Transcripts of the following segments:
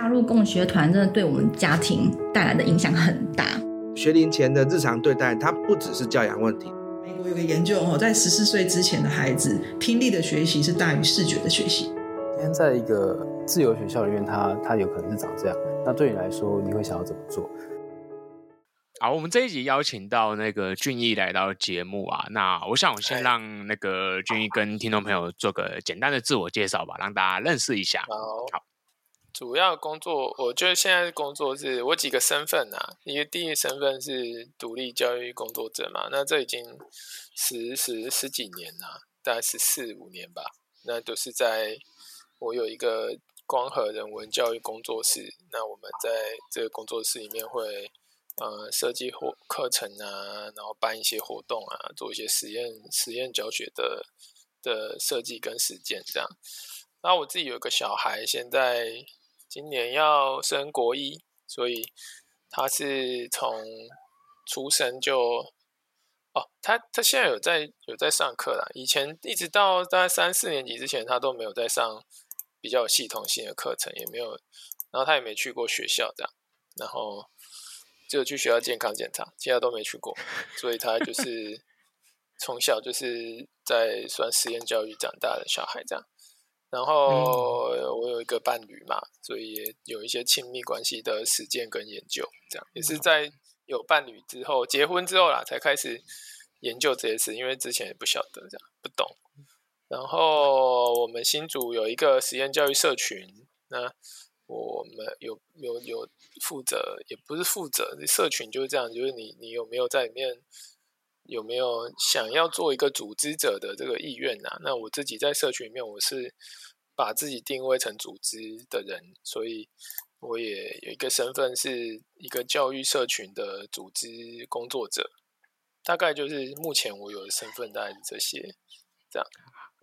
加入共学团真的对我们家庭带来的影响很大。学龄前的日常对待，它不只是教养问题。美国有个研究哦，在十四岁之前的孩子，听力的学习是大于视觉的学习。今天在一个自由学校里面，他他有可能是长这样。那对你来说，你会想要怎么做？好，我们这一集邀请到那个俊逸来到节目啊。那我想我先让那个俊逸跟听众朋友做个简单的自我介绍吧，让大家认识一下。好，好，主要工作，我觉得现在工作是我几个身份啊。一个第一身份是独立教育工作者嘛，那这已经十十十几年了，大概十四五年吧。那都是在我有一个光和人文教育工作室，那我们在这个工作室里面会。呃，设计或课程啊，然后办一些活动啊，做一些实验、实验教学的的设计跟实践这样。那我自己有一个小孩，现在今年要升国一，所以他是从出生就哦，他他现在有在有在上课啦。以前一直到大概三四年级之前，他都没有在上比较有系统性的课程，也没有，然后他也没去过学校这样，然后。只有去学校健康检查，其他都没去过，所以他就 是从小就是在算实验教育长大的小孩这样。然后我有一个伴侣嘛，所以也有一些亲密关系的实践跟研究，这样也是在有伴侣之后，结婚之后啦，才开始研究这些事，因为之前也不晓得这样，不懂。然后我们新组有一个实验教育社群，那。我们有有有负责，也不是负责，社群就是这样，就是你你有没有在里面，有没有想要做一个组织者的这个意愿啊？那我自己在社群里面，我是把自己定位成组织的人，所以我也有一个身份是一个教育社群的组织工作者，大概就是目前我有的身份大概是这些，这样，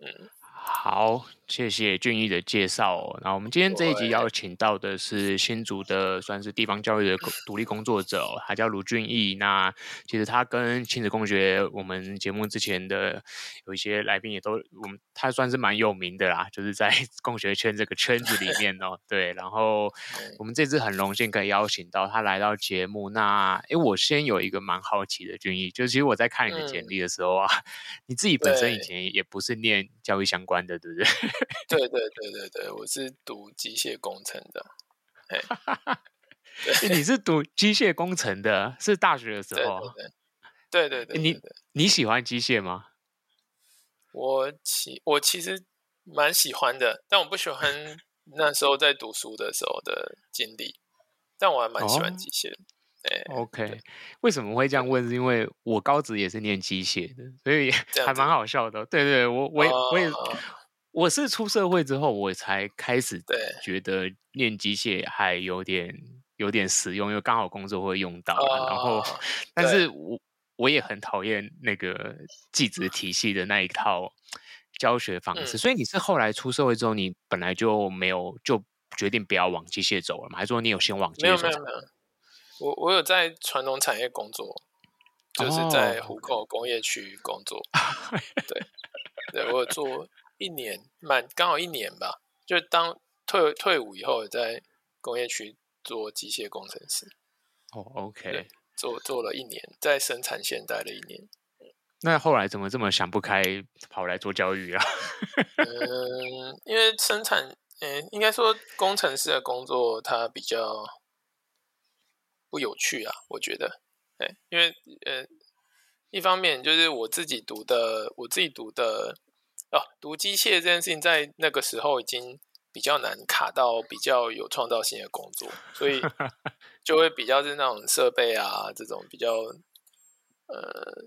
嗯。好，谢谢俊逸的介绍哦。那我们今天这一集邀请到的是新竹的，算是地方教育的独立工作者哦，他叫卢俊逸。那其实他跟亲子共学，我们节目之前的有一些来宾也都，我们他算是蛮有名的啦，就是在 共学圈这个圈子里面哦。对，然后我们这次很荣幸可以邀请到他来到节目。那诶，我先有一个蛮好奇的，俊逸，就是其实我在看你的简历的时候啊，嗯、你自己本身以前也不是念教育相关的。对不对？对对对对对，我是读机械工程的。对，你是读机械工程的，是大学的时候。对对对，对，对，对，对，你你喜欢机械吗？我其我其实蛮喜欢的，但我不喜欢那时候在读书的时候的经历。但我还蛮喜欢机械的。哦对 OK，为什么会这样问？是因为我高职也是念机械的，所以还蛮好笑的。对，对对，我我也、哦、我也我是出社会之后，我才开始觉得念机械还有点有点实用，因为刚好工作会用到。哦、然后，但是我我也很讨厌那个技职体系的那一套教学方式。嗯、所以你是后来出社会之后，你本来就没有就决定不要往机械走了吗？还是说你有先往机械走？没有没有没有。我我有在传统产业工作，就是在虎口工业区工作。Oh. 对，对我有做一年，满刚好一年吧。就当退退伍以后，在工业区做机械工程师。哦、oh,，OK，做做了一年，在生产线待了一年。那后来怎么这么想不开，跑来做教育啊？嗯，因为生产，嗯，应该说工程师的工作，它比较。不有趣啊，我觉得，哎，因为呃，一方面就是我自己读的，我自己读的哦，读机械这件事情在那个时候已经比较难卡到比较有创造性的工作，所以 就会比较是那种设备啊这种比较呃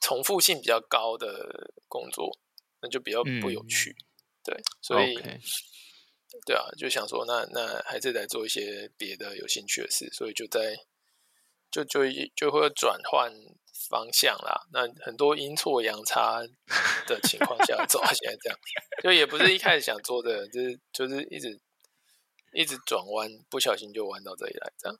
重复性比较高的工作，那就比较不有趣，嗯、对，所以。Okay. 对啊，就想说那那还是来做一些别的有兴趣的事，所以就在就就就会转换方向啦。那很多阴错阳差的情况下走到现在这样，就也不是一开始想做的，就是就是一直一直转弯，不小心就弯到这里来这样。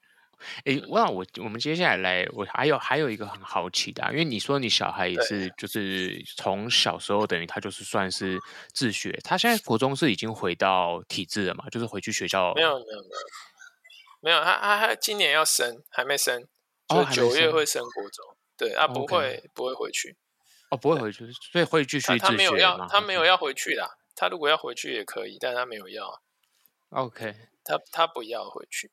诶，那我我们接下来来，我还有还有一个很好奇的、啊，因为你说你小孩也是，就是从小时候等于他就是算是自学，他现在国中是已经回到体制了嘛？就是回去学校？没有没有没有，没有他他他今年要升，还没升，就九月会升国中，对啊，不会.不会回去，哦，不会回去，所以会继续自学吗？他没有要，他没有要回去啦。他如果要回去也可以，但他没有要。OK，他他不要回去。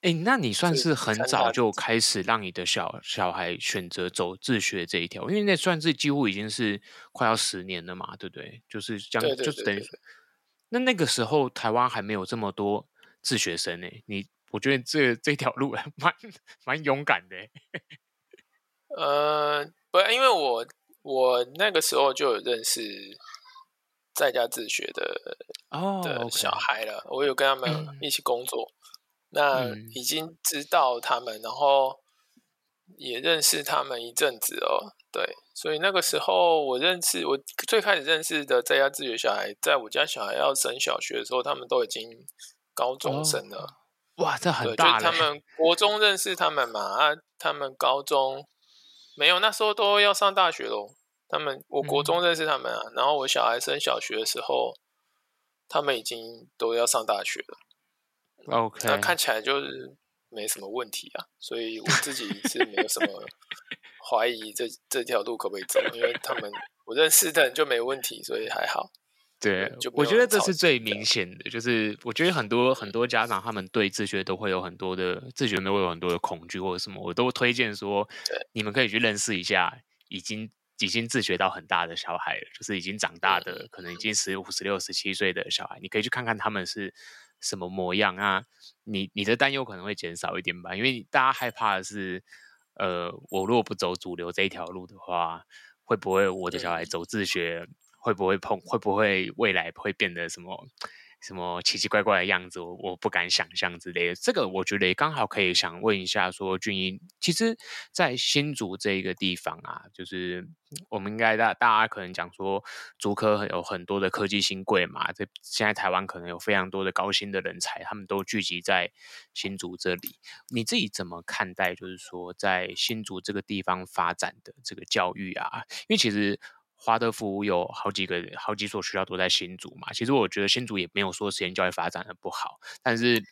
对，哎、欸，那你算是很早就开始让你的小小孩选择走自学这一条，因为那算是几乎已经是快要十年了嘛，对不对？就是将，就是等于。那那个时候台湾还没有这么多自学生呢，你我觉得这这条路 蛮蛮勇敢的。呃，不，因为我我那个时候就有认识。在家自学的哦的小孩了，oh. 我有跟他们一起工作，嗯、那已经知道他们，然后也认识他们一阵子哦。对，所以那个时候我认识我最开始认识的在家自学小孩，在我家小孩要升小学的时候，他们都已经高中生了。Oh. 哇，这很大！就是、他们国中认识他们嘛，啊，他们高中没有，那时候都要上大学喽。他们，我国中认识他们啊，嗯、然后我小孩升小学的时候，他们已经都要上大学了。OK，那看起来就是没什么问题啊，所以我自己是没有什么 怀疑这这条路可不可以走，因为他们我认识的人就没问题，所以还好。对，就我觉得这是最明显的，就是我觉得很多很多家长他们对自学都会有很多的自学都会有很多的恐惧或者什么，我都推荐说，你们可以去认识一下已经。已经自学到很大的小孩了，就是已经长大的，可能已经十五、十六、十七岁的小孩，你可以去看看他们是什么模样啊。你你的担忧可能会减少一点吧，因为大家害怕的是，呃，我如果不走主流这一条路的话，会不会我的小孩走自学，会不会碰，会不会未来会变得什么？什么奇奇怪怪的样子，我我不敢想象之类的。这个我觉得也刚好可以想问一下，说俊英，其实，在新竹这一个地方啊，就是我们应该大大家可能讲说，竹科有很多的科技新贵嘛，这现在台湾可能有非常多的高薪的人才，他们都聚集在新竹这里。你自己怎么看待？就是说，在新竹这个地方发展的这个教育啊，因为其实。华德福有好几个、好几所学校都在新竹嘛。其实我觉得新竹也没有说实验教育发展的不好，但是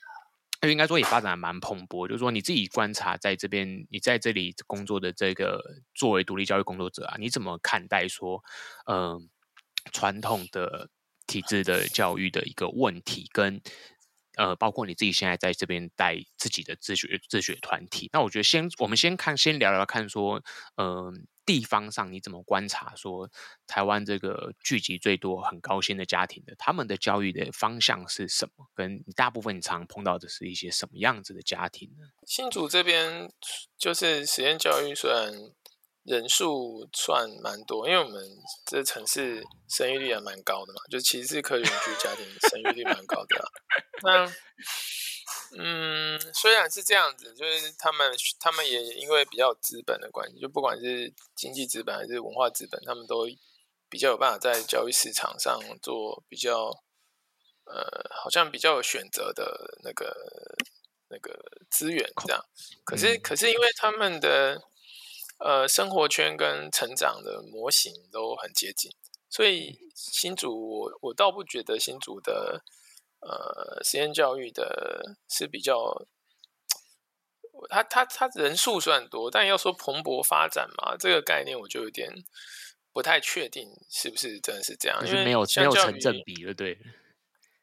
应该说也发展的蛮蓬勃。就是说你自己观察在这边，你在这里工作的这个作为独立教育工作者啊，你怎么看待说，嗯、呃，传统的体制的教育的一个问题，跟呃，包括你自己现在在这边带自己的自学自学团体。那我觉得先我们先看，先聊聊看说，嗯、地方上你怎么观察说台湾这个聚集最多很高薪的家庭的他们的教育的方向是什么？跟大部分你常碰到的是一些什么样子的家庭呢？新竹这边就是实验教育，虽然人数算蛮多，因为我们这城市生育率也蛮高的嘛，就其实是科学园区家庭生育率蛮高的啊。那嗯，虽然是这样子，就是他们他们也因为比较有资本的关系，就不管是经济资本还是文化资本，他们都比较有办法在交易市场上做比较，呃，好像比较有选择的那个那个资源这样。可是可是因为他们的呃生活圈跟成长的模型都很接近，所以新竹我我倒不觉得新竹的。呃，实验教育的是比较，他他他人数算多，但要说蓬勃发展嘛，这个概念我就有点不太确定是不是真的是这样，因为没有没有成正比了，对。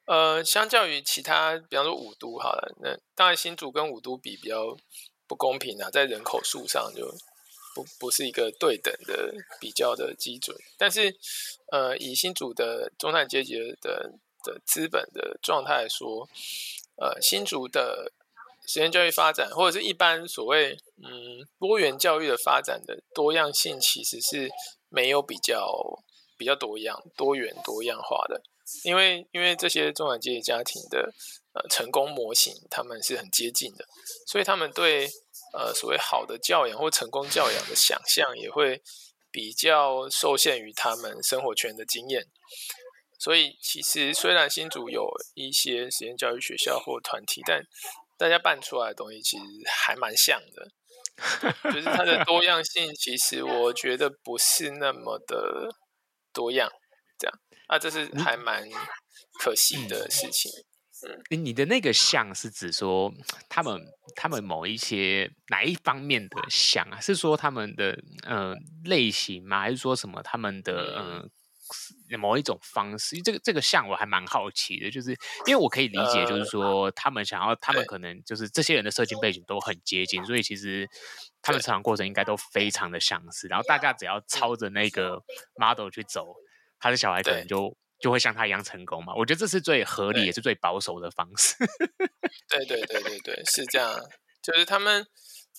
呃，相较于其他，比方说五都好了，那当然新竹跟五都比比较不公平啊，在人口数上就不不是一个对等的比较的基准，但是呃，以新竹的中产阶级的。的资本的状态来说，呃，新竹的实验教育发展，或者是一般所谓嗯多元教育的发展的多样性，其实是没有比较比较多样、多元、多样化的。因为因为这些中产阶级家庭的呃成功模型，他们是很接近的，所以他们对呃所谓好的教养或成功教养的想象，也会比较受限于他们生活圈的经验。所以，其实虽然新竹有一些实验教育学校或团体，但大家办出来的东西其实还蛮像的，就是它的多样性，其实我觉得不是那么的多样，这样啊，这是还蛮可惜的事情。嗯，你的那个像是指说他们他们某一些哪一方面的像啊？是说他们的呃类型吗？还是说什么他们的呃？某一种方式，这个这个像我还蛮好奇的，就是因为我可以理解，就是说他们想要，他们可能就是这些人的社经背景都很接近，所以其实他们成长过程应该都非常的相似。然后大家只要抄着那个 model 去走，他的小孩可能就就会像他一样成功嘛。我觉得这是最合理也是最保守的方式。对对对对对，是这样，就是他们。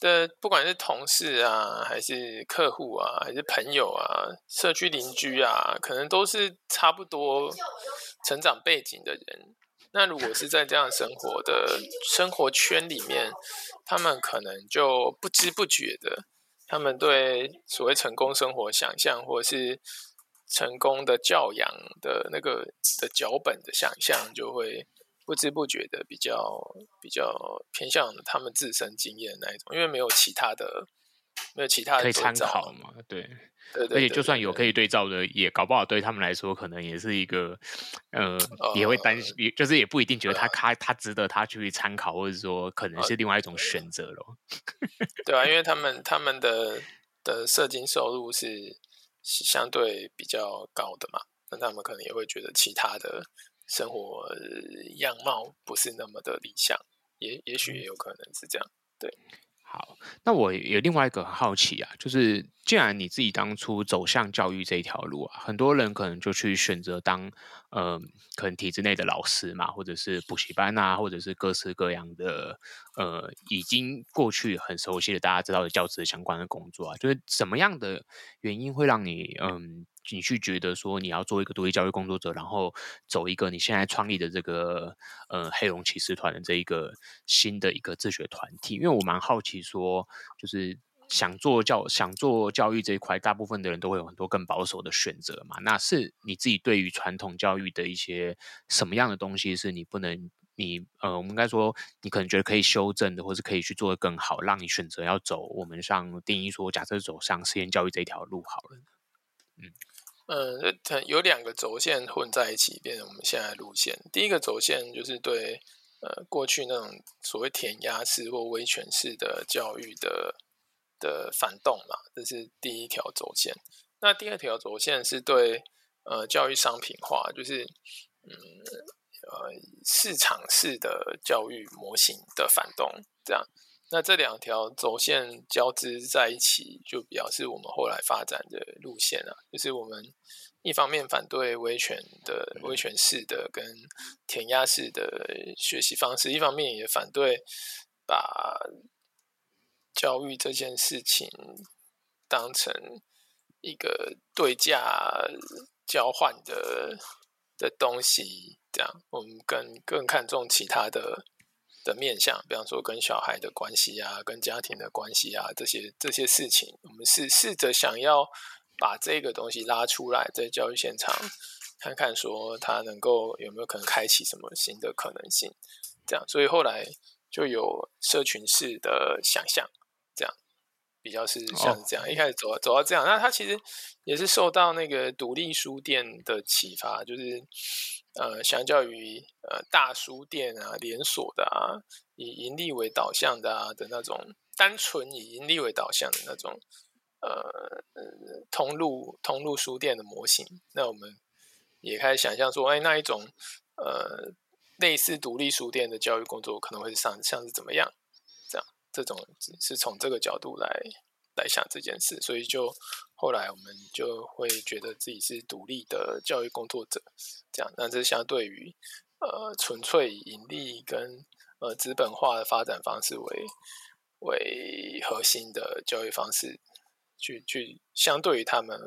的不管是同事啊，还是客户啊，还是朋友啊，社区邻居啊，可能都是差不多成长背景的人。那如果是在这样生活的生活圈里面，他们可能就不知不觉的，他们对所谓成功生活想象，或者是成功的教养的那个的脚本的想象，就会。不知不觉的比较比较偏向他们自身经验那一种，因为没有其他的，没有其他的可以参考嘛，对，对，对，对，而且就算有可以对照的，也搞不好对他们来说，可能也是一个，呃，呃也会担心，也就是也不一定觉得他他、呃、他值得他去参考，或者说可能是另外一种选择咯。对啊，因为他们他们的的社经收入是相对比较高的嘛，那他们可能也会觉得其他的。生活样貌不是那么的理想，也也许也有可能是这样。对，好，那我有另外一个很好奇啊，就是既然你自己当初走向教育这一条路啊，很多人可能就去选择当呃，可能体制内的老师嘛，或者是补习班啊，或者是各式各样的呃，已经过去很熟悉的大家知道的教职相关的工作啊，就是什么样的原因会让你嗯？你去觉得说你要做一个独立教育工作者，然后走一个你现在创立的这个呃黑龙骑士团的这一个新的一个自学团体，因为我蛮好奇说，就是想做教想做教育这一块，大部分的人都会有很多更保守的选择嘛。那是你自己对于传统教育的一些什么样的东西是你不能你呃，我们应该说你可能觉得可以修正的，或是可以去做得更好，让你选择要走我们像定义说，假设走上实验教育这条路好了，嗯。嗯，这有两个轴线混在一起，变成我们现在路线。第一个轴线就是对呃过去那种所谓填鸭式或威权式的教育的的反动嘛，这是第一条轴线。那第二条轴线是对呃教育商品化，就是嗯呃市场式的教育模型的反动，这样。那这两条轴线交织在一起，就表示我们后来发展的路线啊，就是我们一方面反对威权的威权式的跟填鸭式的学习方式，一方面也反对把教育这件事情当成一个对价交换的的东西，这样我们更更看重其他的。的面向，比方说跟小孩的关系啊，跟家庭的关系啊，这些这些事情，我们是试着想要把这个东西拉出来，在教育现场看看，说它能够有没有可能开启什么新的可能性，这样，所以后来就有社群式的想象，这样比较是像是这样，oh. 一开始走走到这样，那它其实也是受到那个独立书店的启发，就是。呃，相较于呃大书店啊、连锁的啊、以盈利为导向的啊的那种单纯以盈利为导向的那种呃通路通路书店的模型，那我们也开始想象说，哎，那一种呃类似独立书店的教育工作可能会是像像是怎么样？这样这种是从这个角度来来想这件事，所以就。后来我们就会觉得自己是独立的教育工作者，这样，那这相对于呃纯粹盈利跟呃资本化的发展方式为为核心的教育方式，去去相对于他们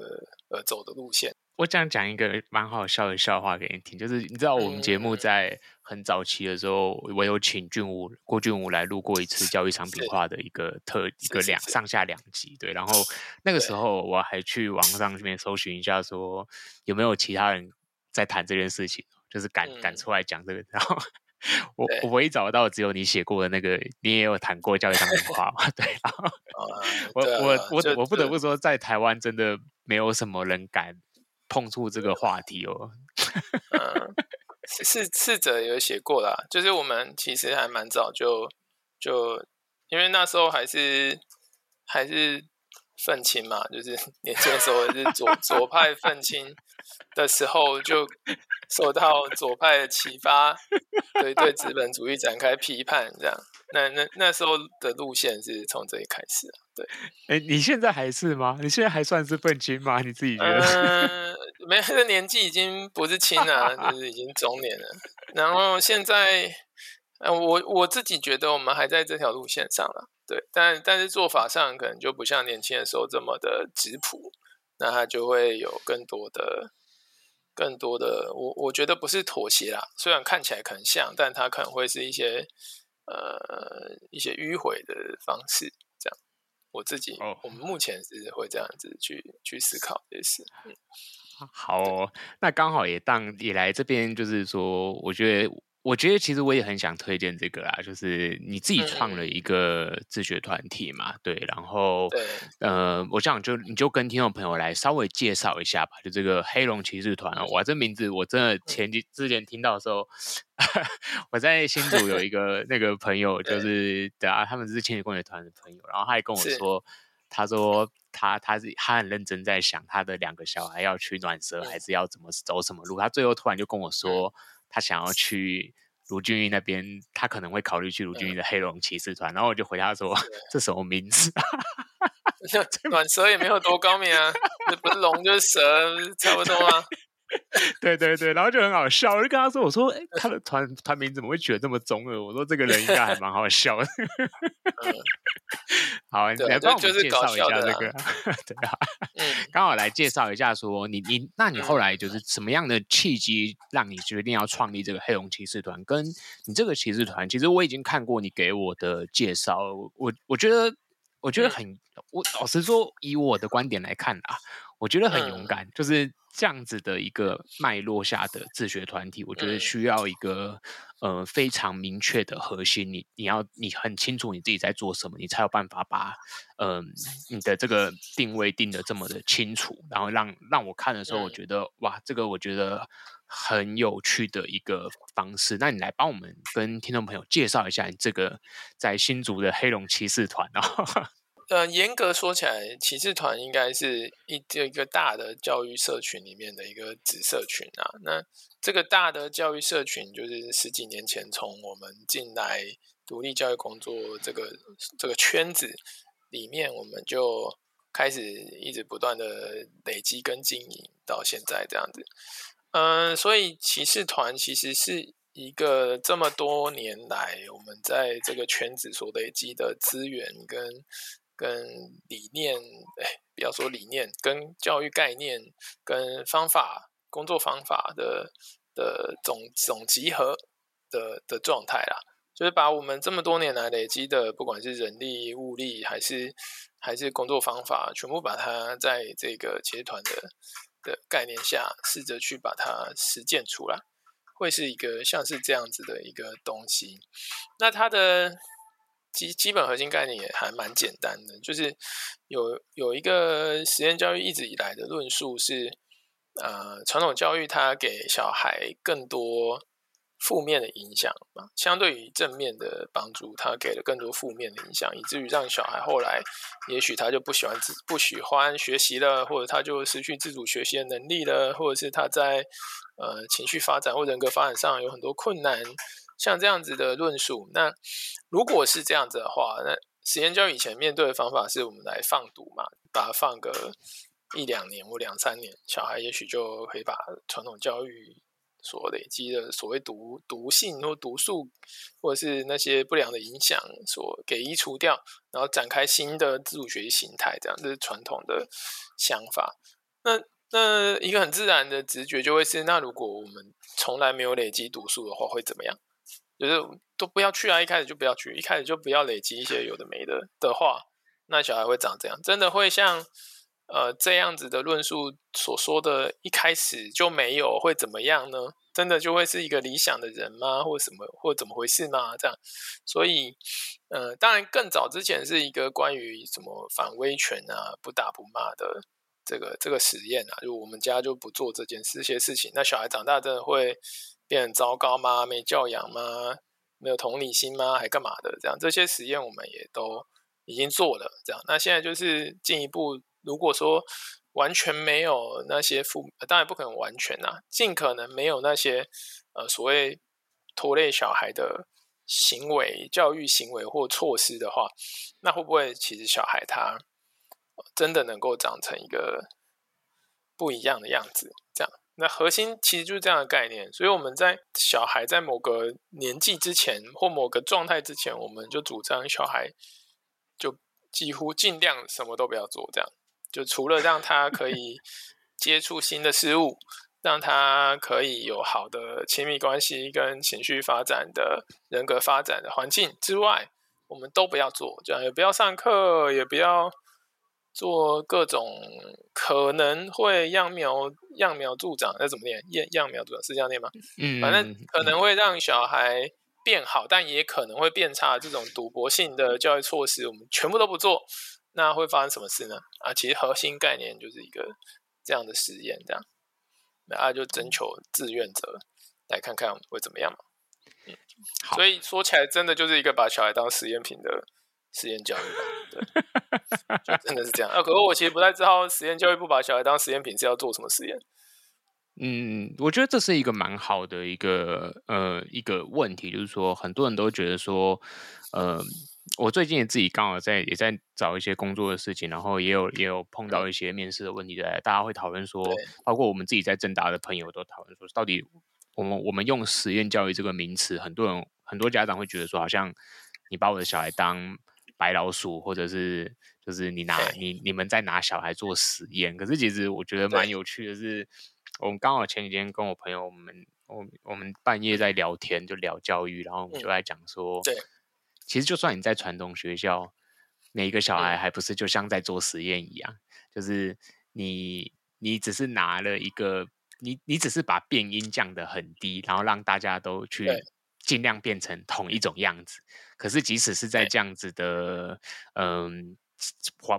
而走的路线。我想讲一个蛮好笑的笑话给你听，就是你知道我们节目在很早期的时候，我有请俊武郭俊武来录过一次教育商品化的一个特一个两上下两集，对，然后那个时候我还去网上这边搜寻一下，说有没有其他人在谈这件事情，就是敢敢出来讲这个，然后我我唯一找到只有你写过的那个，你也有谈过教育商品化嘛？对，然后、啊、我我我我不得不说，在台湾真的没有什么人敢碰触这个话题哦。嗯，是是者有写过啦，就是我们其实还蛮早就就，因为那时候还是还是愤青嘛，就是年轻的时候是左 左派愤青的时候就。受到左派的启发，对对资本主义展开批判，这样，那那那时候的路线是从这里开始啊，对，哎，你现在还是吗？你现在还算是愤青吗？你自己觉得？嗯，没，这年纪已经不是青了，就是已经中年了。然后现在，我我自己觉得我们还在这条路线上了，对，但但是做法上可能就不像年轻的时候这么的质朴，那他就会有更多的。更多的，我我觉得不是妥协啦，虽然看起来可能像，但它可能会是一些呃一些迂回的方式，这样。我自己，哦、我们目前是会这样子去去思考这些事。嗯，好、哦，那刚好也当也来这边，就是说，我觉得。我觉得其实我也很想推荐这个啦，就是你自己创了一个自学团体嘛，嗯、对，然后，对。呃，我想就你就跟听众朋友来稍微介绍一下吧，就这个黑龙骑士团哦，哇，这名字我真的前几之前听到的时候，嗯、我在新竹有一个那个朋友，就是对啊，他们是亲子共学团的朋友，然后他也跟我说，他说他他是他很认真在想他的两个小孩要去暖蛇，还是要怎么走什么路，他最后突然就跟我说。嗯他想要去卢俊义那边，他可能会考虑去卢俊义的黑龙骑士团。然后我就回答说：“这什么名字？暖蛇也没有多高明啊，不是龙就是蛇，差不多啊。” 对对对，然后就很好笑，我就跟他说：“我说，哎，他的团团名怎么会取得这么中二？我说这个人应该还蛮好笑的。嗯”好，你来帮我们介绍一下这个。对啊，刚好来介绍一下，说你你，那你后来就是什么样的契机让你决定要创立这个黑龙骑士团？跟你这个骑士团，其实我已经看过你给我的介绍，我我觉得我觉得很，我老实说，以我的观点来看啊，我觉得很勇敢，就是。这样子的一个脉络下的自学团体，我觉得需要一个呃非常明确的核心，你你要你很清楚你自己在做什么，你才有办法把嗯、呃、你的这个定位定得这么的清楚，然后让让我看的时候，我觉得哇，这个我觉得很有趣的一个方式。那你来帮我们跟听众朋友介绍一下你这个在新竹的黑龙骑士团啊。呃，严格说起来，骑士团应该是一一个大的教育社群里面的一个子社群啊。那这个大的教育社群，就是十几年前从我们进来独立教育工作这个这个圈子里面，我们就开始一直不断的累积跟经营到现在这样子。嗯、所以骑士团其实是一个这么多年来我们在这个圈子所累积的资源跟。跟理念，哎，不要说理念，跟教育概念、跟方法、工作方法的的总总集合的的状态啦，就是把我们这么多年来累积的，不管是人力、物力，还是还是工作方法，全部把它在这个骑士团的的概念下，试着去把它实践出来，会是一个像是这样子的一个东西。那它的。基基本核心概念也还蛮简单的，就是有有一个实验教育一直以来的论述是，呃，传统教育它给小孩更多负面的影响嘛，相对于正面的帮助，它给了更多负面的影响，以至于让小孩后来也许他就不喜欢自不喜欢学习了，或者他就失去自主学习的能力了，或者是他在呃情绪发展或人格发展上有很多困难。像这样子的论述，那如果是这样子的话，那实验教育以前面对的方法是我们来放毒嘛，把它放个一两年或两三年，小孩也许就可以把传统教育所累积的所谓毒毒性或毒素，或者是那些不良的影响所给移除掉，然后展开新的自主学习形态，这样这是传统的想法。那那一个很自然的直觉就会是，那如果我们从来没有累积毒素的话，会怎么样？就是都不要去啊！一开始就不要去，一开始就不要累积一些有的没的的话，那小孩会长这样，真的会像呃这样子的论述所说的一开始就没有会怎么样呢？真的就会是一个理想的人吗？或什么或怎么回事吗？这样，所以，呃，当然更早之前是一个关于什么反威权啊、不打不骂的这个这个实验啊，就我们家就不做这件事些事情。那小孩长大真的会变很糟糕吗？没教养吗？没有同理心吗？还干嘛的？这样这些实验我们也都已经做了。这样，那现在就是进一步，如果说。完全没有那些负，当然不可能完全啊，尽可能没有那些呃所谓拖累小孩的行为、教育行为或措施的话，那会不会其实小孩他真的能够长成一个不一样的样子？这样，那核心其实就是这样的概念。所以我们在小孩在某个年纪之前或某个状态之前，我们就主张小孩就几乎尽量什么都不要做，这样。就除了让他可以 接触新的事物，让他可以有好的亲密关系跟情绪发展的人格发展的环境之外，我们都不要做，这样也不要上课，也不要做各种可能会揠苗揠苗助长，那怎么念？揠揠苗助长是这样念吗？嗯，反正可能会让小孩变好，但也可能会变差，这种赌博性的教育措施，我们全部都不做。那会发生什么事呢？啊，其实核心概念就是一个这样的实验，这样，那就征求志愿者来看看会怎么样嘛。嗯，所以说起来，真的就是一个把小孩当实验品的实验教育吧。对，就真的是这样。啊，可是我其实不太知道实验教育不把小孩当实验品是要做什么实验。嗯，我觉得这是一个蛮好的一个呃一个问题，就是说很多人都觉得说，呃。我最近也自己刚好在也在找一些工作的事情，然后也有也有碰到一些面试的问题，在大家会讨论说，包括我们自己在正大的朋友都讨论说，到底我们我们用实验教育这个名词，很多人很多家长会觉得说，好像你把我的小孩当白老鼠，或者是就是你拿你你们在拿小孩做实验。可是其实我觉得蛮有趣的是，我们刚好前几天跟我朋友我们我我们半夜在聊天，就聊教育，然后我们就在讲说，对。其实，就算你在传统学校，每一个小孩还不是就像在做实验一样，就是你你只是拿了一个，你你只是把变音降得很低，然后让大家都去尽量变成同一种样子。可是，即使是在这样子的，嗯。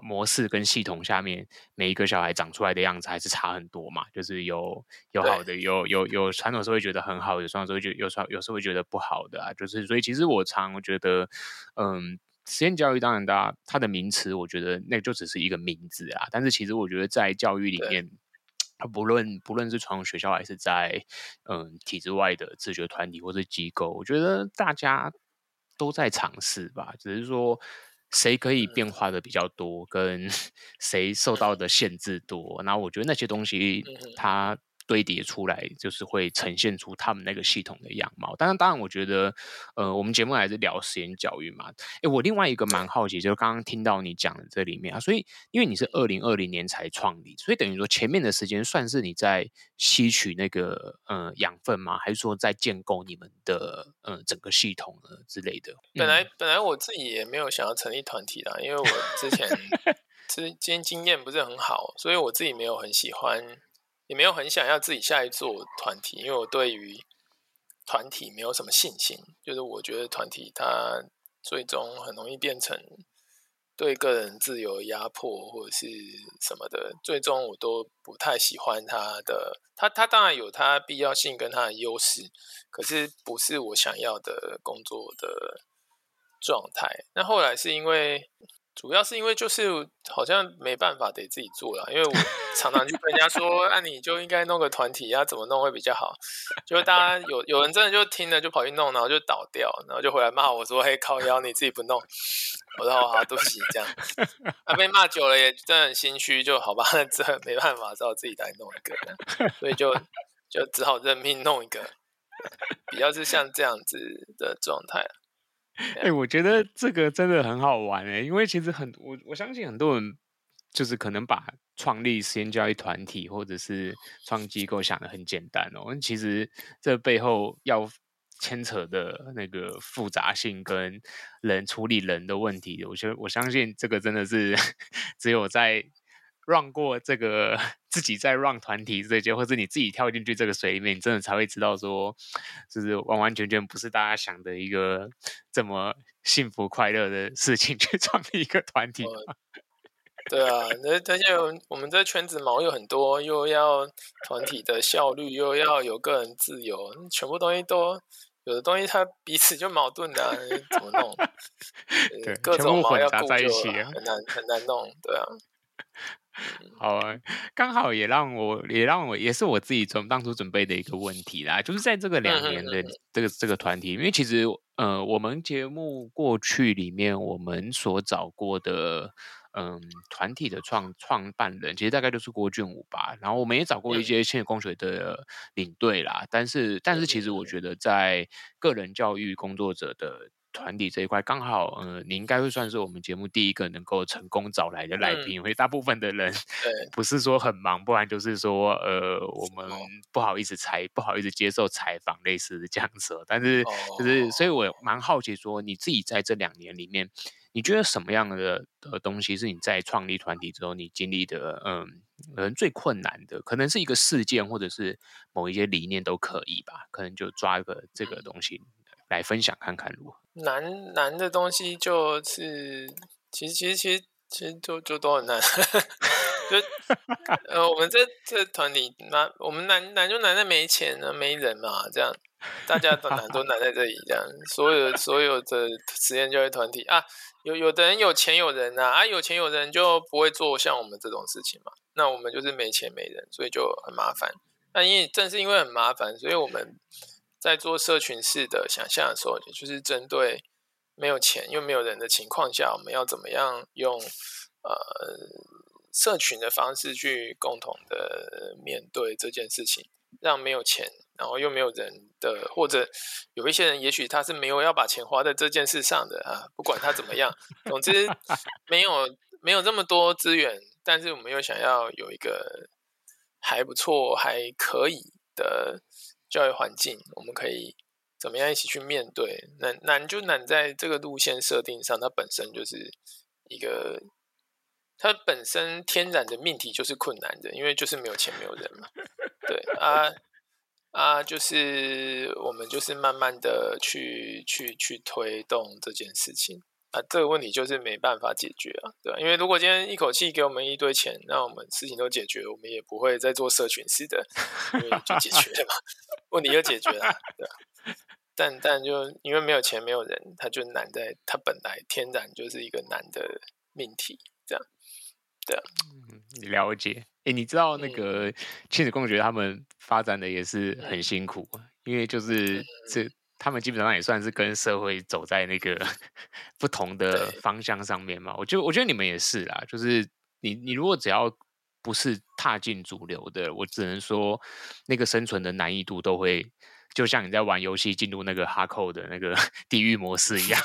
模式跟系统下面，每一个小孩长出来的样子还是差很多嘛，就是有有好的，有有有传统社会觉得很好，有传统社会觉有时候有时候会觉得不好的啊，就是所以其实我常觉得，嗯，实验教育当然大家它的名词，我觉得那就只是一个名字啊，但是其实我觉得在教育里面，它不论不论是传统学校还是在嗯体制外的自学团体或是机构，我觉得大家都在尝试吧，只是说。谁可以变化的比较多，跟 谁受到的限制多，那我觉得那些东西它堆叠出来，就是会呈现出他们那个系统的样貌。当然，当然，我觉得，呃，我们节目还是聊实验教育嘛。诶，我另外一个蛮好奇，就是刚刚听到你讲的这里面啊，所以因为你是二零二零年才创立，所以等于说前面的时间算是你在吸取那个呃养分吗？还是说在建构你们的呃整个系统呢之类的？本来本来我自己也没有想要成立团体啦，因为我之前其实经经验不是很好，所以我自己没有很喜欢。也没有很想要自己下去做团体，因为我对于团体没有什么信心。就是我觉得团体它最终很容易变成对个人自由压迫或者是什么的，最终我都不太喜欢它的。它它当然有它必要性跟它的优势，可是不是我想要的工作的状态。那后来是因为。主要是因为就是好像没办法得自己做了，因为我 常常就跟人家说，那、啊、你就应该弄个团体，啊怎么弄会比较好？就大家有有人真的就听了就跑去弄，然后就倒掉，然后就回来骂我说：“嘿，靠腰你自己不弄。”我说：“好，对不起。”这样，啊、被骂久了也真的很心虚，就好吧，那这没办法，只好自己来弄一个，所以就就只好认命弄一个，比较是像这样子的状态。哎、我觉得这个真的很好玩哎，因为其实很我我相信很多人就是可能把创立实验教育团体或者是创机构想的很简单哦，其实这背后要牵扯的那个复杂性跟人处理人的问题，我觉得我相信这个真的是 只有在 run 过这个 自己在 run 团体这些，或者你自己跳进去这个水里面，你真的才会知道说，就是完完全全不是大家想的一个这么幸福快乐的事情去 创立一个团体。对啊，那而且我们这圈子毛又很多，又要团体的效率，又要有个人自由，全部东西都有的东西它彼此就矛盾的、啊，怎么弄？对，各种毛要混杂在一起，很难很难弄，对啊。好啊，刚好也让我也让我也是我自己从当初准备的一个问题啦，就是在这个两年的这个这个团体，因为其实呃，我们节目过去里面我们所找过的嗯团体的创创办人，其实大概就是郭俊武吧，然后我们也找过一些亲子工学的领队啦，但是但是其实我觉得在个人教育工作者的。团体这一块刚好，呃，你应该会算是我们节目第一个能够成功找来的来宾，嗯、因为大部分的人 不是说很忙，不然就是说，呃，我们不好意思采，不好意思接受采访，类似的这样子。但是，就是，所以我蛮好奇，说你自己在这两年里面，你觉得什么样的的东西是你在创立团体之后你经历的，嗯，可能最困难的，可能是一个事件，或者是某一些理念都可以吧，可能就抓一个这个东西。来分享看看如何难难的东西就是，其实其实其实其实就就都很难，就呃我们这这团体难，我们难难就难在没钱呢，没人嘛，这样大家都难都难在这里，这样所有所有的实验教育团体啊，有有的人有钱有人啊，啊有钱有人就不会做像我们这种事情嘛，那我们就是没钱没人，所以就很麻烦。那因为正是因为很麻烦，所以我们。在做社群式的想象的时候，也就是针对没有钱又没有人的情况下，我们要怎么样用呃社群的方式去共同的面对这件事情，让没有钱然后又没有人的，或者有一些人也许他是没有要把钱花在这件事上的啊，不管他怎么样，总之 没有没有这么多资源，但是我们又想要有一个还不错还可以的。教育环境，我们可以怎么样一起去面对？难难就难在这个路线设定上，它本身就是一个，它本身天然的命题就是困难的，因为就是没有钱，没有人嘛。对啊啊，就是我们就是慢慢的去去去推动这件事情。啊，这个问题就是没办法解决啊，对吧？因为如果今天一口气给我们一堆钱，那我们事情都解决，我们也不会再做社群式的，因为就解决了嘛，问题就解决了，对吧？但但就因为没有钱，没有人，他就难在，他本来天然就是一个难的命题，这样，对啊。嗯，了解。哎，你知道那个亲子共学他们发展的也是很辛苦，嗯、因为就是这。嗯他们基本上也算是跟社会走在那个 不同的方向上面嘛。我觉得，我觉得你们也是啦。就是你，你如果只要不是踏进主流的，我只能说那个生存的难易度都会，就像你在玩游戏进入那个哈扣的那个 地狱模式一样。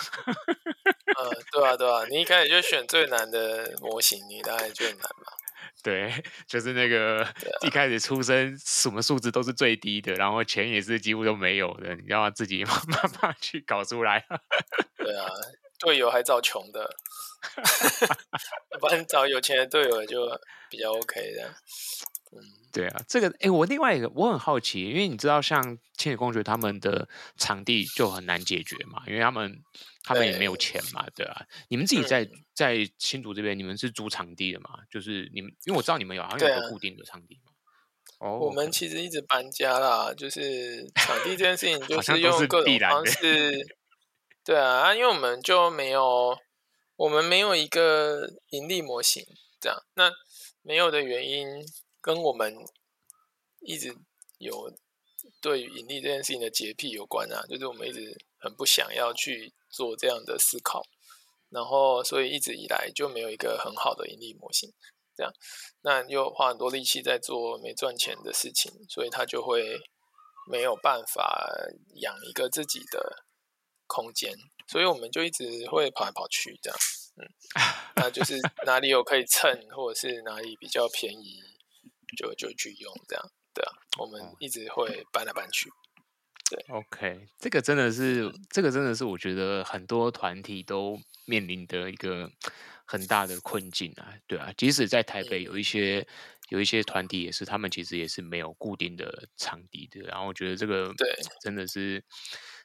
呃，对啊，对啊，你一开始就选最难的模型，你当然就很难嘛。对，就是那个一开始出生什么数字都是最低的，然后钱也是几乎都没有的，你要自己 慢慢去搞出来。对啊，队友还找穷的，不然找有钱的队友就比较 OK 的。嗯，对啊，这个哎，我另外一个我很好奇，因为你知道，像亲子共学他们的场地就很难解决嘛，因为他们。他们也没有钱嘛，对，对啊。你们自己在在新竹这边，你们是租场地的嘛？就是你们，因为我知道你们有好像有个固定的场地嘛。哦、啊，我们其实一直搬家啦，就是场地这件事情，就是用各种方式。对啊，因为我们就没有，我们没有一个盈利模型，这样。那没有的原因跟我们一直有对盈利这件事情的洁癖有关啊，就是我们一直很不想要去。做这样的思考，然后所以一直以来就没有一个很好的盈利模型，这样，那又花很多力气在做没赚钱的事情，所以他就会没有办法养一个自己的空间，所以我们就一直会跑来跑去这样，嗯，那就是哪里有可以蹭，或者是哪里比较便宜，就就去用这样，对啊，我们一直会搬来搬去。对，OK，这个真的是，这个真的是，我觉得很多团体都面临的一个很大的困境啊，对啊，即使在台北有一些有一些团体也是，他们其实也是没有固定的场地的。然后我觉得这个对真的是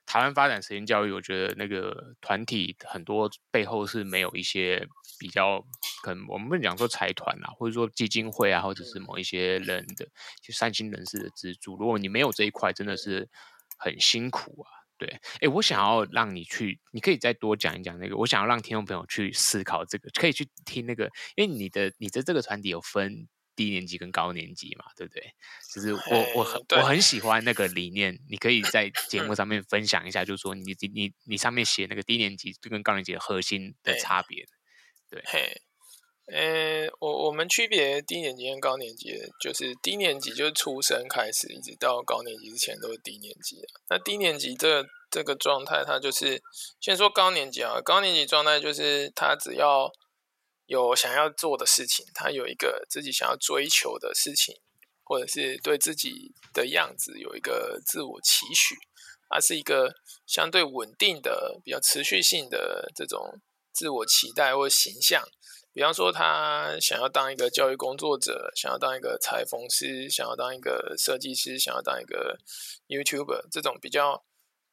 台湾发展实验教育，我觉得那个团体很多背后是没有一些比较可能我们不能讲说财团啊，或者说基金会啊，或者是某一些人的就善心人士的资助。如果你没有这一块，真的是很辛苦啊。对，哎，我想要让你去，你可以再多讲一讲那个。我想要让听众朋友去思考这个，可以去听那个，因为你的你的这个团体有分低年级跟高年级嘛，对不对？就是我我很我很喜欢那个理念，你可以在节目上 面分享一下，就是说你你你你上面写那个低年级跟高年级的核心的差别，对。嘿呃，我我们区别低年级跟高年级，就是低年级就是出生开始，一直到高年级之前都是低年级的。那低年级这个、这个状态，它就是先说高年级啊，高年级状态就是他只要有想要做的事情，他有一个自己想要追求的事情，或者是对自己的样子有一个自我期许，它是一个相对稳定的、比较持续性的这种自我期待或形象。比方说，他想要当一个教育工作者，想要当一个裁缝师，想要当一个设计师，想要当一个 YouTube 这种比较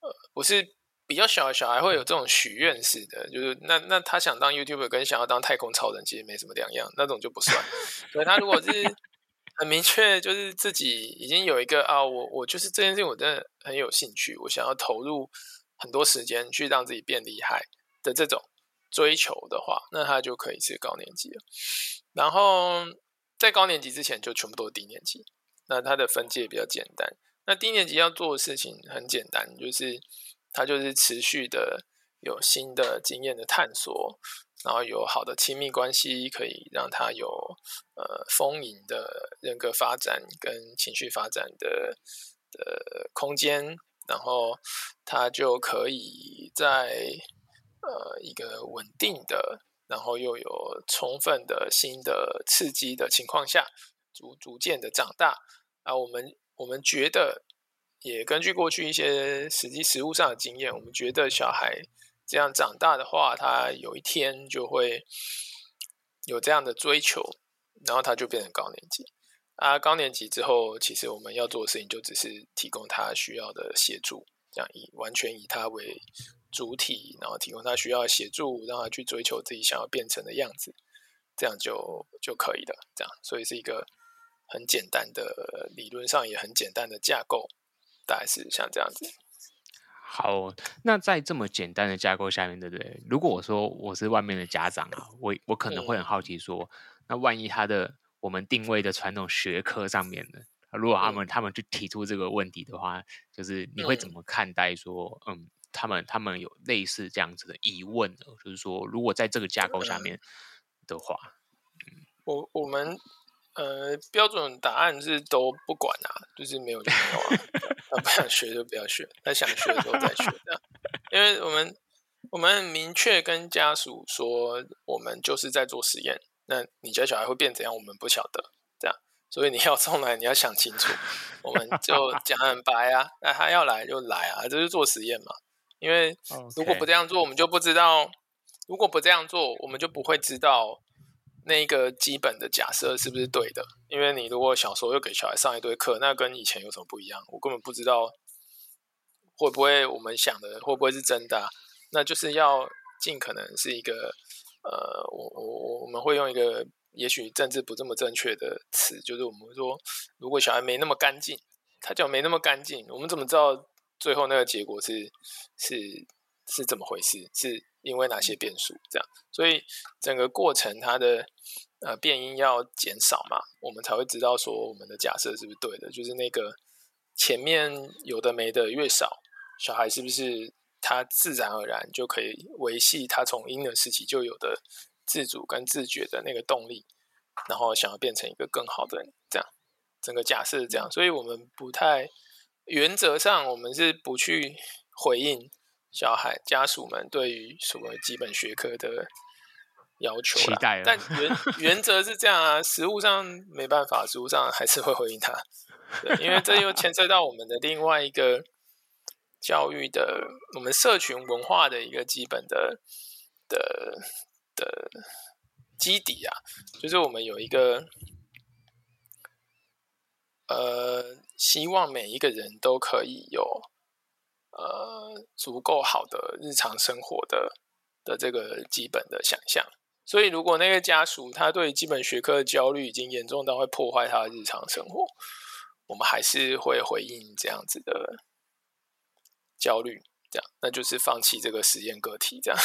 呃，不是比较小的小孩会有这种许愿式的，就是那那他想当 YouTuber 跟想要当太空超人其实没什么两样，那种就不算。所以他如果是 很明确，就是自己已经有一个啊，我我就是这件事情我真的很有兴趣，我想要投入很多时间去让自己变厉害的这种。追求的话，那他就可以是高年级了。然后在高年级之前，就全部都是低年级。那他的分界比较简单。那低年级要做的事情很简单，就是他就是持续的有新的经验的探索，然后有好的亲密关系，可以让他有呃丰盈的人格发展跟情绪发展的的空间，然后他就可以在。呃，一个稳定的，然后又有充分的新的刺激的情况下，逐逐渐的长大啊。我们我们觉得，也根据过去一些实际实务上的经验，我们觉得小孩这样长大的话，他有一天就会有这样的追求，然后他就变成高年级啊。高年级之后，其实我们要做的事情就只是提供他需要的协助，这样以完全以他为。主体，然后提供他需要协助，让他去追求自己想要变成的样子，这样就就可以了。这样，所以是一个很简单的，理论上也很简单的架构，大概是像这样子。好，那在这么简单的架构下面，对不对？如果我说我是外面的家长啊，我我可能会很好奇说，嗯、那万一他的我们定位的传统学科上面呢？如果他们、嗯、他们去提出这个问题的话，就是你会怎么看待说，嗯？嗯他们他们有类似这样子的疑问，就是说，如果在这个架构下面的话，嗯、我我们呃标准答案是都不管啊，就是没有就没有啊，他不想学就不要学，他想学的时候再学这样，因为我们我们明确跟家属说，我们就是在做实验，那你家小孩会变怎样，我们不晓得，这样，所以你要送来，你要想清楚，我们就讲很白啊，那他要来就来啊，这是做实验嘛。因为如果不这样做，我们就不知道；如果不这样做，我们就不会知道那一个基本的假设是不是对的。因为你如果小时候又给小孩上一堆课，那跟以前有什么不一样？我根本不知道会不会我们想的会不会是真的。那就是要尽可能是一个呃，我我我我们会用一个也许政治不这么正确的词，就是我们说，如果小孩没那么干净，他讲没那么干净，我们怎么知道？最后那个结果是是是怎么回事？是因为哪些变数？这样，所以整个过程它的呃变音要减少嘛，我们才会知道说我们的假设是不是对的。就是那个前面有的没的越少，小孩是不是他自然而然就可以维系他从婴儿时期就有的自主跟自觉的那个动力，然后想要变成一个更好的人？这样，整个假设是这样，所以我们不太。原则上，我们是不去回应小孩家属们对于什么基本学科的要求，期待。但 原原则是这样啊，实物上没办法，实物上还是会回应他。对，因为这又牵涉到我们的另外一个教育的，我们社群文化的一个基本的的的基底啊，就是我们有一个呃，希望每一个人都可以有呃足够好的日常生活的的这个基本的想象。所以，如果那个家属他对基本学科的焦虑已经严重到会破坏他的日常生活，我们还是会回应这样子的焦虑。这样，那就是放弃这个实验个体，这样，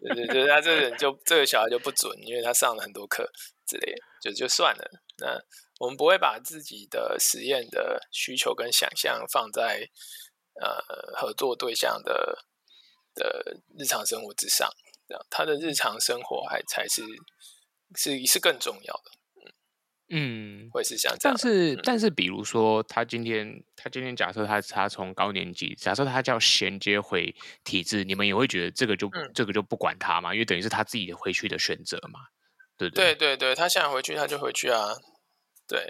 对 对对，他这个人就这个小孩就不准，因为他上了很多课之类的，就就算了。那我们不会把自己的实验的需求跟想象放在呃合作对象的的日常生活之上，这样他的日常生活还才是是是更重要的。嗯，会是像这样，但是、嗯、但是，比如说他今天他今天假设他他从高年级，假设他叫衔接回体制，你们也会觉得这个就、嗯、这个就不管他嘛，因为等于是他自己回去的选择嘛，对不对？对对对，他想回去他就回去啊，对，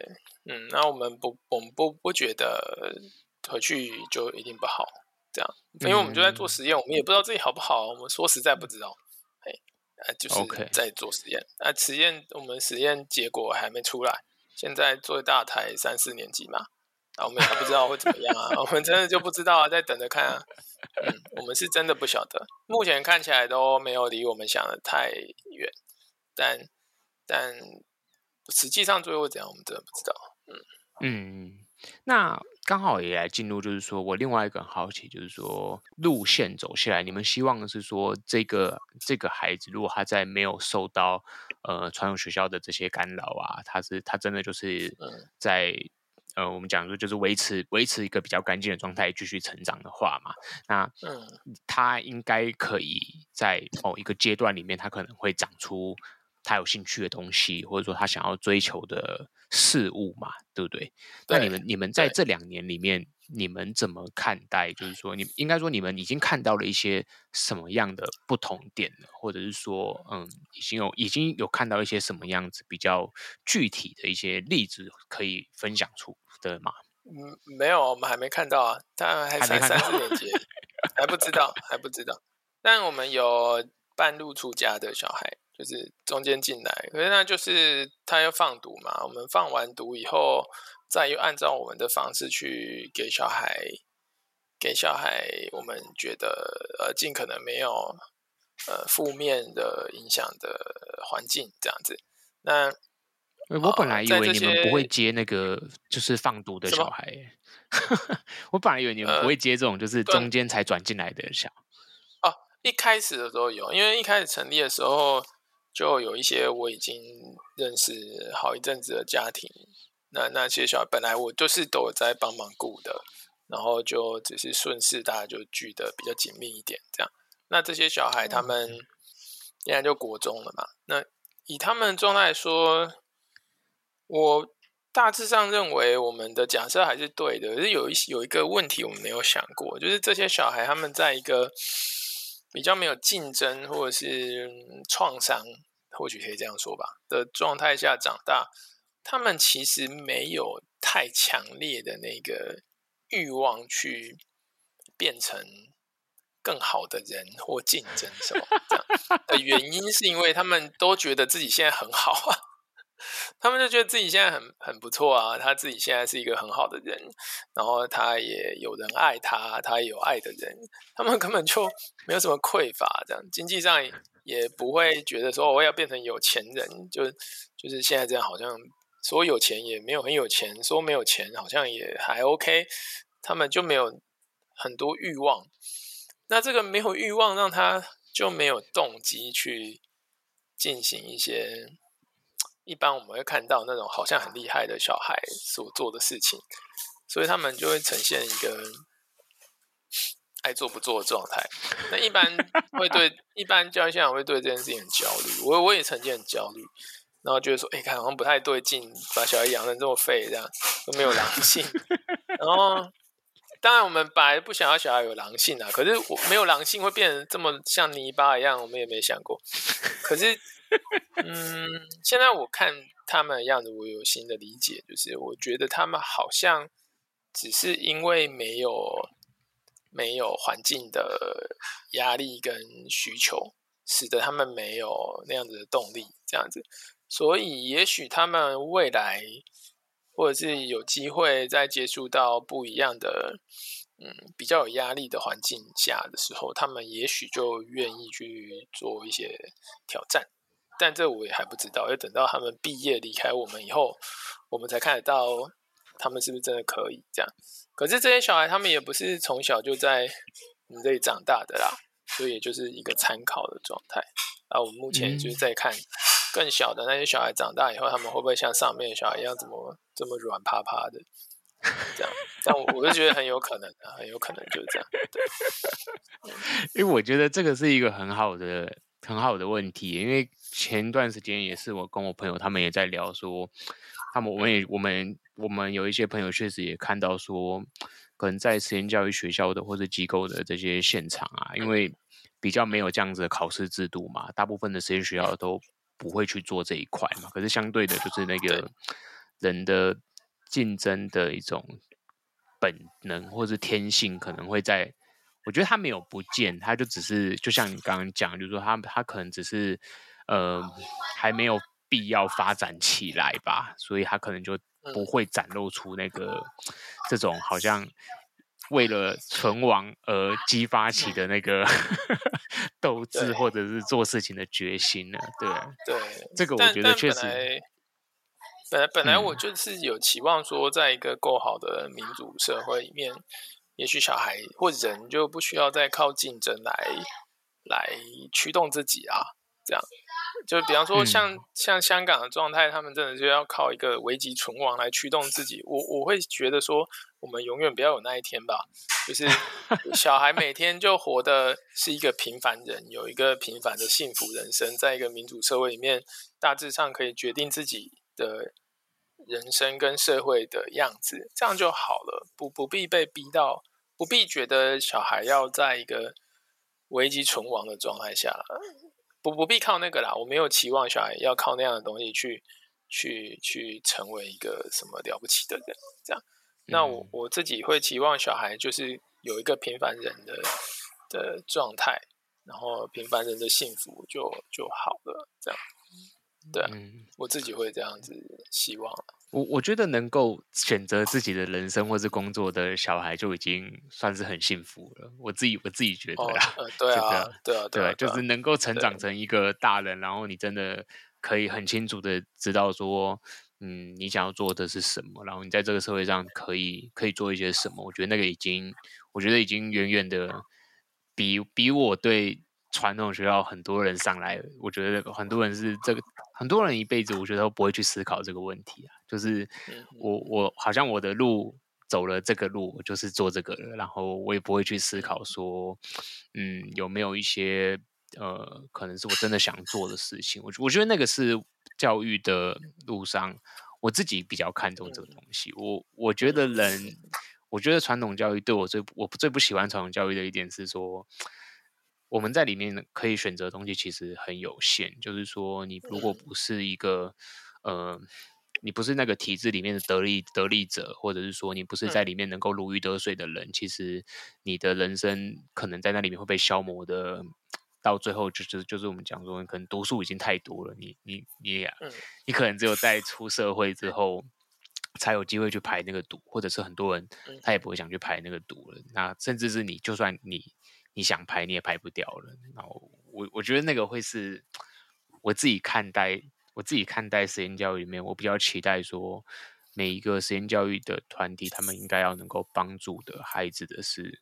嗯，那我们不我们不不觉得回去就一定不好，这样，因为我们就在做实验，嗯、我们也不知道自己好不好，我们说实在不知道。啊，就是在做实验。那 Okay.、啊、实验我们实验结果还没出来，现在最大台三四年级嘛，啊，我们还不知道会怎么样啊，我们真的就不知道啊，在等着看啊。嗯，我们是真的不晓得，目前看起来都没有离我们想的太远，但但实际上最后怎样，我们真的不知道。嗯嗯，那。刚好也来进入，就是说我另外一个很好奇，就是说路线走下来，你们希望的是说这个这个孩子，如果他在没有受到呃传统学校的这些干扰啊，他是他真的就是在呃我们讲说就是维持维持一个比较干净的状态继续成长的话嘛，那他应该可以在某一个阶段里面，他可能会长出他有兴趣的东西，或者说他想要追求的。事物嘛，对不对？对，那你们你们在这两年里面，你们怎么看待？就是说，你应该说你们已经看到了一些什么样的不同点了，或者是说，嗯，已经有已经有看到一些什么样子比较具体的一些例子可以分享出的吗？嗯，没有，我们还没看到啊，当然还三三四年级，还不知道，还不知道。但我们有半路出家的小孩。就是中间进来，可是那就是他要放毒嘛。我们放完毒以后，再又按照我们的方式去给小孩，给小孩，我们觉得呃尽可能没有呃负面的影响的环境这样子。那 我本来以为你们不会接那个就是放毒的小孩，我本来以为你们不会接这种就是中间才转进来的小孩。哦，一开始的时候有，因为一开始成立的时候。就有一些我已经认识好一阵子的家庭，那那些小孩本来我就是都有在帮忙顾的，然后就只是顺势大家就聚得比较紧密一点，这样。那这些小孩他们现在就国中了嘛，那以他们状态来说，我大致上认为我们的假设还是对的，可是有一有一个问题我们没有想过，就是这些小孩他们在一个。比较没有竞争或者是创伤，或许可以这样说吧的状态下长大，他们其实没有太强烈的那个欲望去变成更好的人或竞争什么这样 的原因，是因为他们都觉得自己现在很好啊。他们就觉得自己现在很很不错啊，他自己现在是一个很好的人，然后他也有人爱他，他也有爱的人，他们根本就没有什么匮乏，这样经济上也不会觉得说我要变成有钱人，就就是现在这样，好像说有钱也没有很有钱，说没有钱好像也还 OK，他们就没有很多欲望，那这个没有欲望让他就没有动机去进行一些。一般我们会看到那种好像很厉害的小孩所做的事情，所以他们就会呈现一个爱做不做的状态。那一般会对一般教育现场会对这件事情很焦虑，我我也曾经很焦虑，然后觉得说，哎、看好像不太对劲，把小孩养成这么废，这样都没有狼性。然后，当然我们本来不想要小孩有狼性啊，可是我没有狼性会变成这么像泥巴一样，我们也没想过。可是。嗯，现在我看他们的样子，我有新的理解，就是我觉得他们好像只是因为没有没有环境的压力跟需求，使得他们没有那样子的动力，这样子。所以，也许他们未来，或者是有机会再接触到不一样的，嗯，比较有压力的环境下的时候，他们也许就愿意去做一些挑战。但这我也还不知道，要等到他们毕业离开我们以后，我们才看得到他们是不是真的可以这样。可是这些小孩，他们也不是从小就在我们这里长大的啦，所以也就是一个参考的状态。啊，我们目前就是在看。更小的那些小孩长大以后，他们会不会像上面的小孩一样，怎么这么软趴趴的？这样，但我我就觉得很有可能啊，很有可能就是这样。对，因为我觉得这个是一个很好的、很好的问题。因为前段时间也是我跟我朋友他们也在聊说，他们我们也我们我们有一些朋友确实也看到说，可能在实验教育学校的或者机构的这些现场啊，因为比较没有这样子的考试制度嘛，大部分的实验学校都。不会去做这一块嘛？可是相对的，就是那个人的竞争的一种本能或是天性，可能会在。我觉得他没有不见，他就只是就像你刚刚讲，就是说他他可能只是呃还没有必要发展起来吧，所以他可能就不会展露出那个这种好像。为了存亡而激发起的那个 斗志，或者是做事情的决心呢？对对，这个我觉得确实。本来本来我就是有期望说，在一个够好的民主社会里面，也许小孩或人就不需要再靠竞争来来驱动自己啊，这样。就比方说像，像、嗯、像香港的状态，他们真的就要靠一个危机存亡来驱动自己。我我会觉得说，我们永远不要有那一天吧。就是 小孩每天就活的是一个平凡人，有一个平凡的幸福人生，在一个民主社会里面，大致上可以决定自己的人生跟社会的样子，这样就好了。不不必被逼到，不必觉得小孩要在一个危机存亡的状态下。不不必靠那个啦，我没有期望小孩要靠那样的东西去去去成为一个什么了不起的人，这样。那我我自己会期望小孩就是有一个平凡人的的状态，然后平凡人的幸福就就好了，这样。对啊，我自己会这样子希望。我我觉得能够选择自己的人生或是工作的小孩就已经算是很幸福了。我自己我自己觉得啦，哦呃、对啊，对啊，对啊，对，就是能够成长成一个大人，然后你真的可以很清楚的知道说，嗯，你想要做的是什么，然后你在这个社会上可以可以做一些什么。我觉得那个已经，我觉得已经远远的比比我对。传统学校很多人上来，我觉得很多人是这个，很多人一辈子我觉得都不会去思考这个问题啊。就是我我好像我的路走了这个路，我就是做这个了，然后我也不会去思考说，嗯，有没有一些呃，可能是我真的想做的事情。我我觉得那个是教育的路上，我自己比较看重这个东西。我我觉得人，我觉得传统教育对我最我最不喜欢传统教育的一点是说。我们在里面可以选择的东西其实很有限，就是说，你如果不是一个，呃，你不是那个体制里面的得利得利者，或者是说你不是在里面能够如鱼得水的人，其实你的人生可能在那里面会被消磨的，到最后就是就是我们讲说，可能读书已经太多了，你你你你可能只有在出社会之后才有机会去排那个毒，或者是很多人他也不会想去排那个毒了，那甚至是你就算你。你想排你也排不掉了，然后我我觉得那个会是我自己看待我自己看待实验教育里面，我比较期待说每一个实验教育的团体，他们应该要能够帮助的孩子的是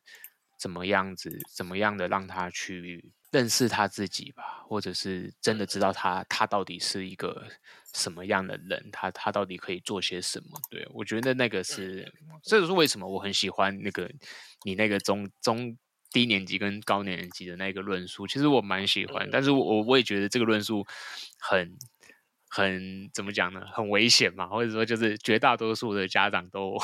怎么样子，怎么样的让他去认识他自己吧，或者是真的知道他他到底是一个什么样的人，他他到底可以做些什么？对，我觉得那个是，这就是为什么我很喜欢那个你那个中中。低年级跟高年级的那个论述，其实我蛮喜欢，但是我我也觉得这个论述很很怎么讲呢？很危险嘛，或者说就是绝大多数的家长都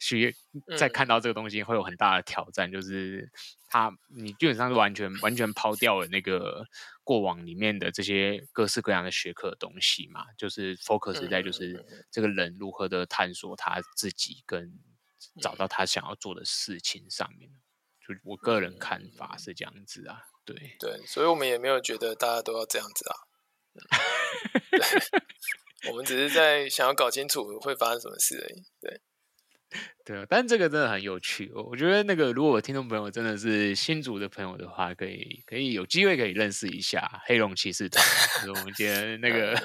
需在看到这个东西会有很大的挑战，就是他你基本上是完全完全抛掉了那个过往里面的这些各式各样的学科的东西嘛，就是 focus 在就是这个人如何的探索他自己跟找到他想要做的事情上面。就我个人看法是这样子啊，对对，所以我们也没有觉得大家都要这样子啊，我们只是在想要搞清楚会发生什么事而已，对。对啊，但这个真的很有趣。我觉得那个，如果听众朋友真的是新竹的朋友的话，可以可以有机会可以认识一下黑龙骑士团，就是我们今天那个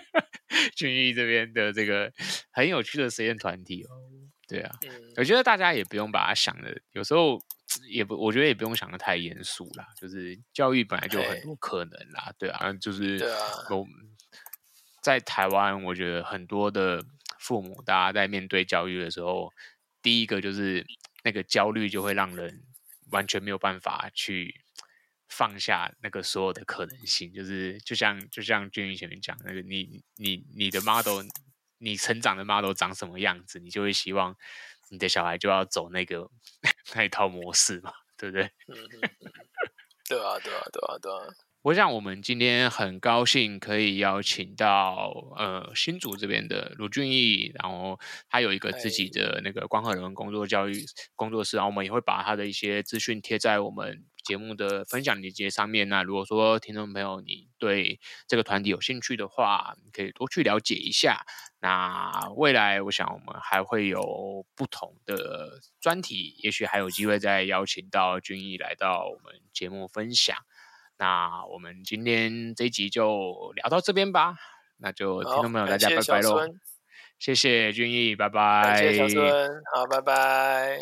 俊毅这边的这个很有趣的实验团体哦。对啊，我觉得大家也不用把它想的，有时候也不，我觉得也不用想的太严肃啦。就是教育本来就有很多可能啦，对啊，就是我在台湾，我觉得很多的。父母，大家在面对教育的时候，第一个就是那个焦虑，就会让人完全没有办法去放下那个所有的可能性。就是就像就像俊宇前面讲那个，你你你的 model，你成长的 model 长什么样子，你就会希望你的小孩就要走那个 那一套模式嘛，对不对？嗯，对啊，对啊，对啊，对啊。我想，我们今天很高兴可以邀请到呃新竹这边的卢俊义，然后他有一个自己的那个光和人工作教育工作室，然后我们也会把他的一些资讯贴在我们节目的分享链接上面。那如果说听众朋友你对这个团体有兴趣的话，你可以多去了解一下。那未来我想我们还会有不同的专题，也许还有机会再邀请到俊义来到我们节目分享。那我们今天这一集就聊到这边吧，那就听众朋友大家拜拜喽，谢谢俊毅，拜拜，谢谢小孙，好，拜拜。